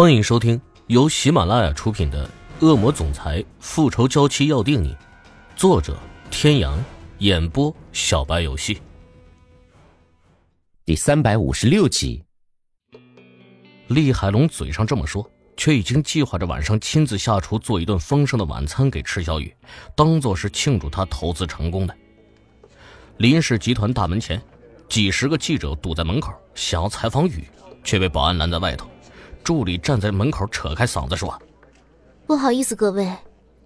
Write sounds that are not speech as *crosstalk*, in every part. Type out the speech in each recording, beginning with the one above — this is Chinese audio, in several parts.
欢迎收听由喜马拉雅出品的《恶魔总裁复仇娇妻要定你》，作者：天阳，演播：小白游戏。第三百五十六集。厉海龙嘴上这么说，却已经计划着晚上亲自下厨做一顿丰盛的晚餐给池小雨，当做是庆祝他投资成功的。林氏集团大门前，几十个记者堵在门口，想要采访雨，却被保安拦在外头。助理站在门口，扯开嗓子说：“不好意思，各位，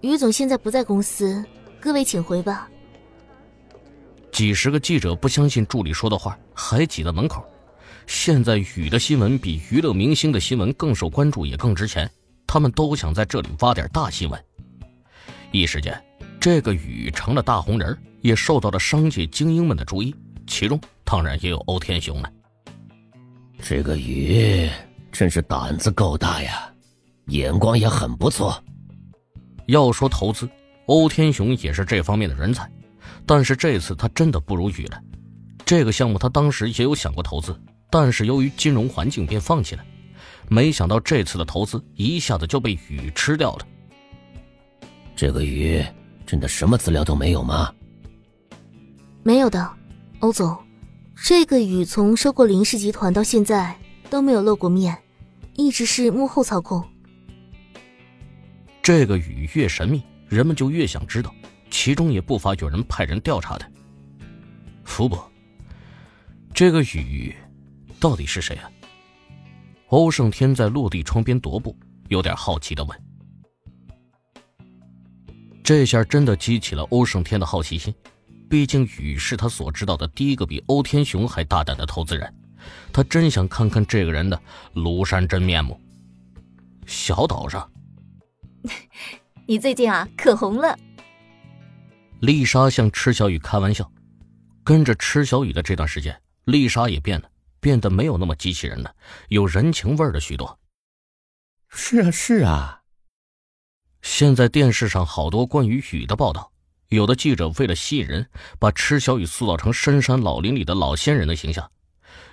于总现在不在公司，各位请回吧。”几十个记者不相信助理说的话，还挤在门口。现在雨的新闻比娱乐明星的新闻更受关注，也更值钱。他们都想在这里挖点大新闻。一时间，这个雨成了大红人，也受到了商界精英们的注意，其中当然也有欧天雄了。这个雨。真是胆子够大呀，眼光也很不错。要说投资，欧天雄也是这方面的人才，但是这次他真的不如雨了。这个项目他当时也有想过投资，但是由于金融环境便放弃了。没想到这次的投资一下子就被雨吃掉了。这个雨真的什么资料都没有吗？没有的，欧总，这个雨从收购林氏集团到现在都没有露过面。一直是幕后操控。这个雨越神秘，人们就越想知道，其中也不乏有人派人调查的。福伯，这个雨到底是谁啊？欧胜天在落地窗边踱步，有点好奇的问。这下真的激起了欧胜天的好奇心，毕竟雨是他所知道的第一个比欧天雄还大胆的投资人。他真想看看这个人的庐山真面目。小岛上，*laughs* 你最近啊可红了。丽莎向池小雨开玩笑，跟着池小雨的这段时间，丽莎也变了，变得没有那么机器人了，有人情味儿了许多。是啊，是啊。现在电视上好多关于雨的报道，有的记者为了吸引人，把池小雨塑造成深山老林里的老仙人的形象。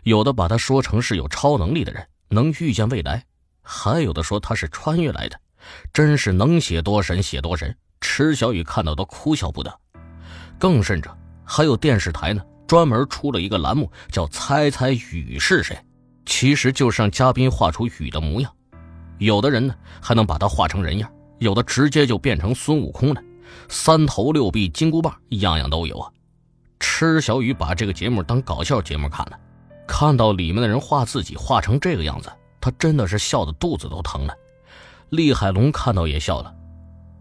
有的把他说成是有超能力的人，能预见未来；还有的说他是穿越来的，真是能写多神写多神。池小雨看到都哭笑不得。更甚者，还有电视台呢，专门出了一个栏目，叫“猜猜雨是谁”，其实就是让嘉宾画出雨的模样。有的人呢，还能把他画成人样；有的直接就变成孙悟空了，三头六臂、金箍棒，样样都有啊。池小雨把这个节目当搞笑节目看了。看到里面的人画自己画成这个样子，他真的是笑得肚子都疼了。厉海龙看到也笑了，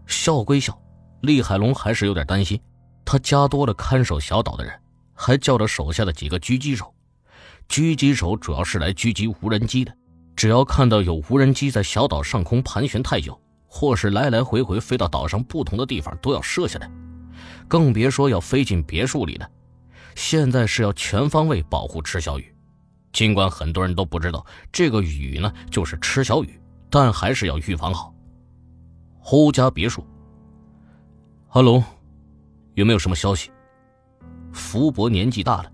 笑归笑，厉海龙还是有点担心。他加多了看守小岛的人，还叫了手下的几个狙击手。狙击手主要是来狙击无人机的，只要看到有无人机在小岛上空盘旋太久，或是来来回回飞到岛上不同的地方，都要射下来。更别说要飞进别墅里了。现在是要全方位保护池小雨。尽管很多人都不知道这个雨呢就是池小雨，但还是要预防好。侯家别墅。阿龙，有没有什么消息？福伯年纪大了，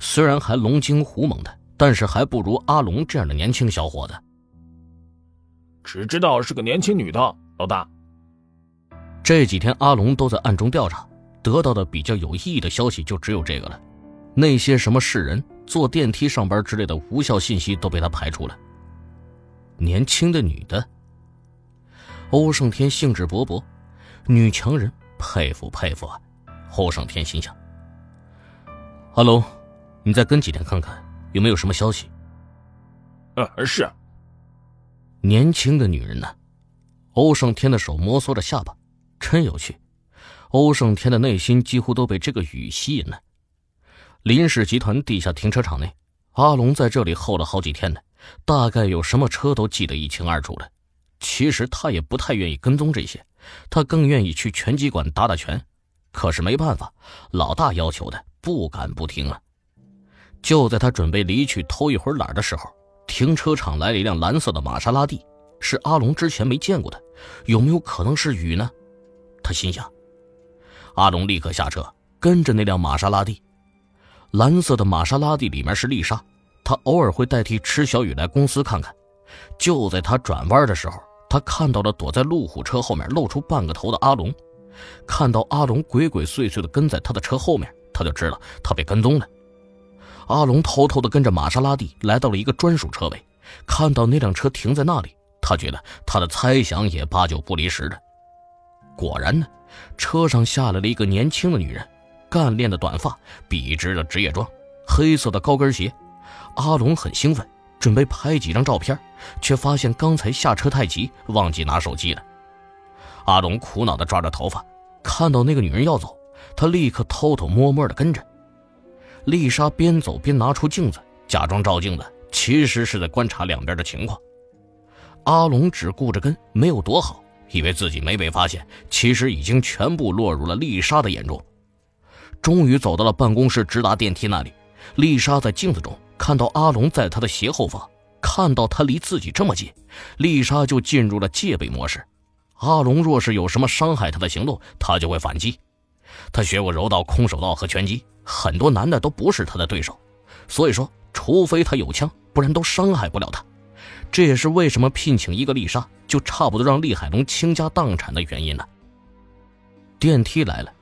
虽然还龙精虎猛的，但是还不如阿龙这样的年轻小伙子。只知道是个年轻女的，老大。这几天阿龙都在暗中调查，得到的比较有意义的消息就只有这个了。那些什么世人坐电梯上班之类的无效信息都被他排除了。年轻的女的，欧胜天兴致勃勃，女强人，佩服佩服啊！欧胜天心想：“阿龙，你再跟几天看看有没有什么消息。”呃，是。年轻的女人呢？欧胜天的手摩挲着下巴，真有趣。欧胜天的内心几乎都被这个雨吸引了。林氏集团地下停车场内，阿龙在这里候了好几天呢，大概有什么车都记得一清二楚了。其实他也不太愿意跟踪这些，他更愿意去拳击馆打打拳。可是没办法，老大要求的，不敢不听啊。就在他准备离去偷一会儿懒的时候，停车场来了一辆蓝色的玛莎拉蒂，是阿龙之前没见过的，有没有可能是雨呢？他心想。阿龙立刻下车，跟着那辆玛莎拉蒂。蓝色的玛莎拉蒂里面是丽莎，她偶尔会代替池小雨来公司看看。就在他转弯的时候，他看到了躲在路虎车后面露出半个头的阿龙。看到阿龙鬼鬼祟祟的跟在他的车后面，他就知道他被跟踪了。阿龙偷偷的跟着玛莎拉蒂来到了一个专属车位，看到那辆车停在那里，他觉得他的猜想也八九不离十的。果然呢，车上下来了一个年轻的女人，干练的短发，笔直的职业装，黑色的高跟鞋。阿龙很兴奋，准备拍几张照片，却发现刚才下车太急，忘记拿手机了。阿龙苦恼地抓着头发，看到那个女人要走，他立刻偷偷摸摸地跟着。丽莎边走边拿出镜子，假装照镜子，其实是在观察两边的情况。阿龙只顾着跟，没有躲好，以为自己没被发现，其实已经全部落入了丽莎的眼中。终于走到了办公室直达电梯那里，丽莎在镜子中看到阿龙在她的斜后方，看到他离自己这么近，丽莎就进入了戒备模式。阿龙若是有什么伤害他的行动，他就会反击。他学过柔道、空手道和拳击，很多男的都不是他的对手，所以说，除非他有枪，不然都伤害不了他。这也是为什么聘请一个丽莎，就差不多让厉海龙倾家荡产的原因呢。电梯来了，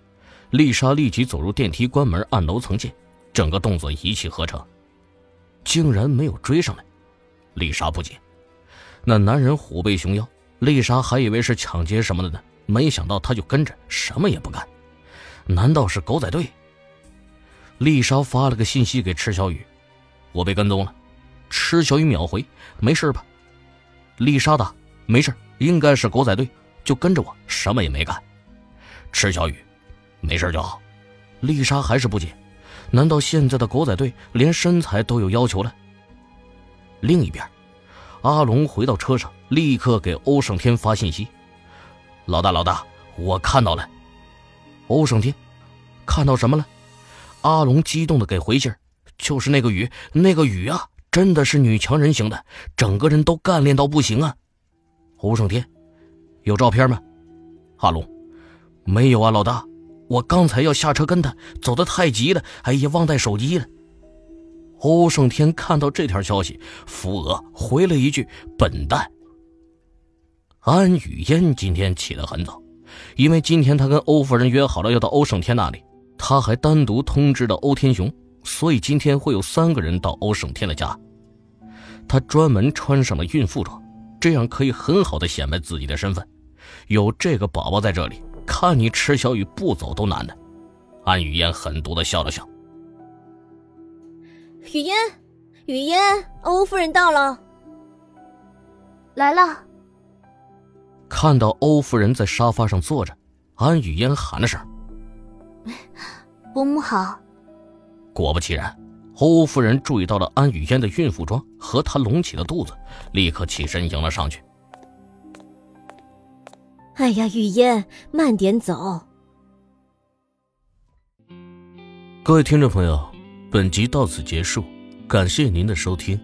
丽莎立即走入电梯，关门按楼层键，整个动作一气呵成，竟然没有追上来。丽莎不解，那男人虎背熊腰。丽莎还以为是抢劫什么的呢，没想到他就跟着，什么也不干。难道是狗仔队？丽莎发了个信息给池小雨：“我被跟踪了。”池小雨秒回：“没事吧？”丽莎的：“没事，应该是狗仔队，就跟着我，什么也没干。”池小雨：“没事就好。”丽莎还是不解：“难道现在的狗仔队连身材都有要求了？”另一边。阿龙回到车上，立刻给欧胜天发信息：“老大，老大，我看到了。”欧胜天看到什么了？阿龙激动的给回信：“就是那个雨，那个雨啊，真的是女强人型的，整个人都干练到不行啊！”欧胜天有照片吗？阿龙没有啊，老大，我刚才要下车跟他，走的太急了，哎呀，忘带手机了。欧胜天看到这条消息，扶额回了一句：“笨蛋。”安雨嫣今天起得很早，因为今天她跟欧夫人约好了要到欧胜天那里，她还单独通知了欧天雄，所以今天会有三个人到欧胜天的家。他专门穿上了孕妇装，这样可以很好的显摆自己的身份。有这个宝宝在这里，看你池小雨不走都难的。安雨嫣狠毒的笑了笑。雨嫣，雨嫣，欧夫人到了，来了。看到欧夫人在沙发上坐着，安雨嫣喊了声：“ *laughs* 伯母好。”果不其然，欧夫人注意到了安雨嫣的孕妇装和她隆起的肚子，立刻起身迎了上去。哎呀，雨烟，慢点走。各位听众朋友。本集到此结束，感谢您的收听。